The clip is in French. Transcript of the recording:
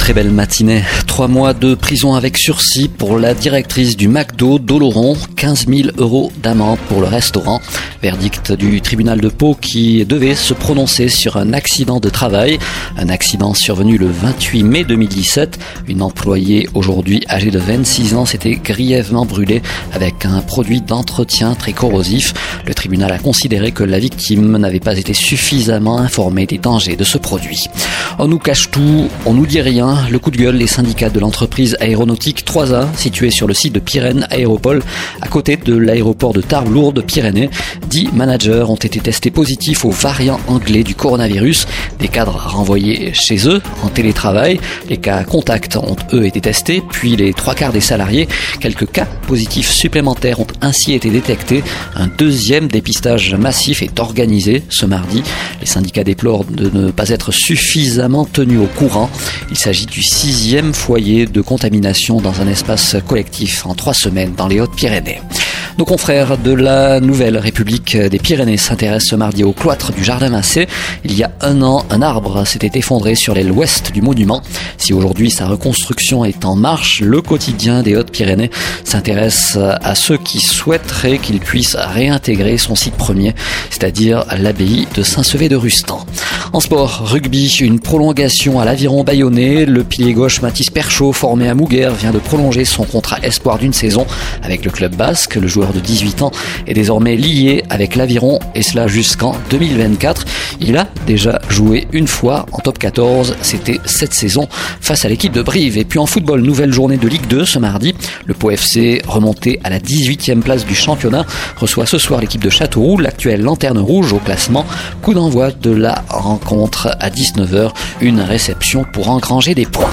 Très belle matinée. Trois mois de prison avec sursis pour la directrice du McDo d'Oloron. 15 000 euros d'amende pour le restaurant. Verdict du tribunal de Pau qui devait se prononcer sur un accident de travail. Un accident survenu le 28 mai 2017. Une employée aujourd'hui âgée de 26 ans s'était grièvement brûlée avec un produit d'entretien très corrosif. Le tribunal a considéré que la victime n'avait pas été suffisamment informée des dangers de ce produit. On nous cache tout, on nous dit rien. Le coup de gueule, les syndicats de l'entreprise aéronautique 3A, située sur le site de Pyrène Aéropole, à côté de l'aéroport de Tarbes-Lourdes-Pyrénées. Dix managers ont été testés positifs au variant anglais du coronavirus. Des cadres renvoyés chez eux en télétravail. Les cas contacts ont eux été testés, puis les trois quarts des salariés. Quelques cas positifs supplémentaires ont ainsi été détectés. Un deuxième dépistage massif est organisé ce mardi. Les syndicats déplorent de ne pas être suffisamment tenus au courant. Il s'agit du sixième foyer de contamination dans un espace collectif en trois semaines dans les Hautes-Pyrénées. Nos confrères de la Nouvelle République des Pyrénées s'intéressent ce mardi au cloître du Jardin Massé. Il y a un an, un arbre s'était effondré sur l'aile ouest du monument. Si aujourd'hui sa reconstruction est en marche, le quotidien des Hautes-Pyrénées s'intéresse à ceux qui souhaiteraient qu'il puisse réintégrer son site premier, c'est-à-dire l'abbaye de Saint-Sevé de Rustan. En sport, rugby, une prolongation à l'aviron bayonnais. Le pilier gauche Mathis Perchaud, formé à Mouguer, vient de prolonger son contrat espoir d'une saison avec le club basque. Le joueur de 18 ans est désormais lié avec l'aviron et cela jusqu'en 2024. Il a déjà joué une fois en top 14, c'était cette saison face à l'équipe de Brive. Et puis en football, nouvelle journée de Ligue 2 ce mardi. Le Pau FC, remonté à la 18e place du championnat, reçoit ce soir l'équipe de Châteauroux, l'actuelle lanterne rouge au classement. Coup d'envoi de la rencontre à 19h, une réception pour engranger des points.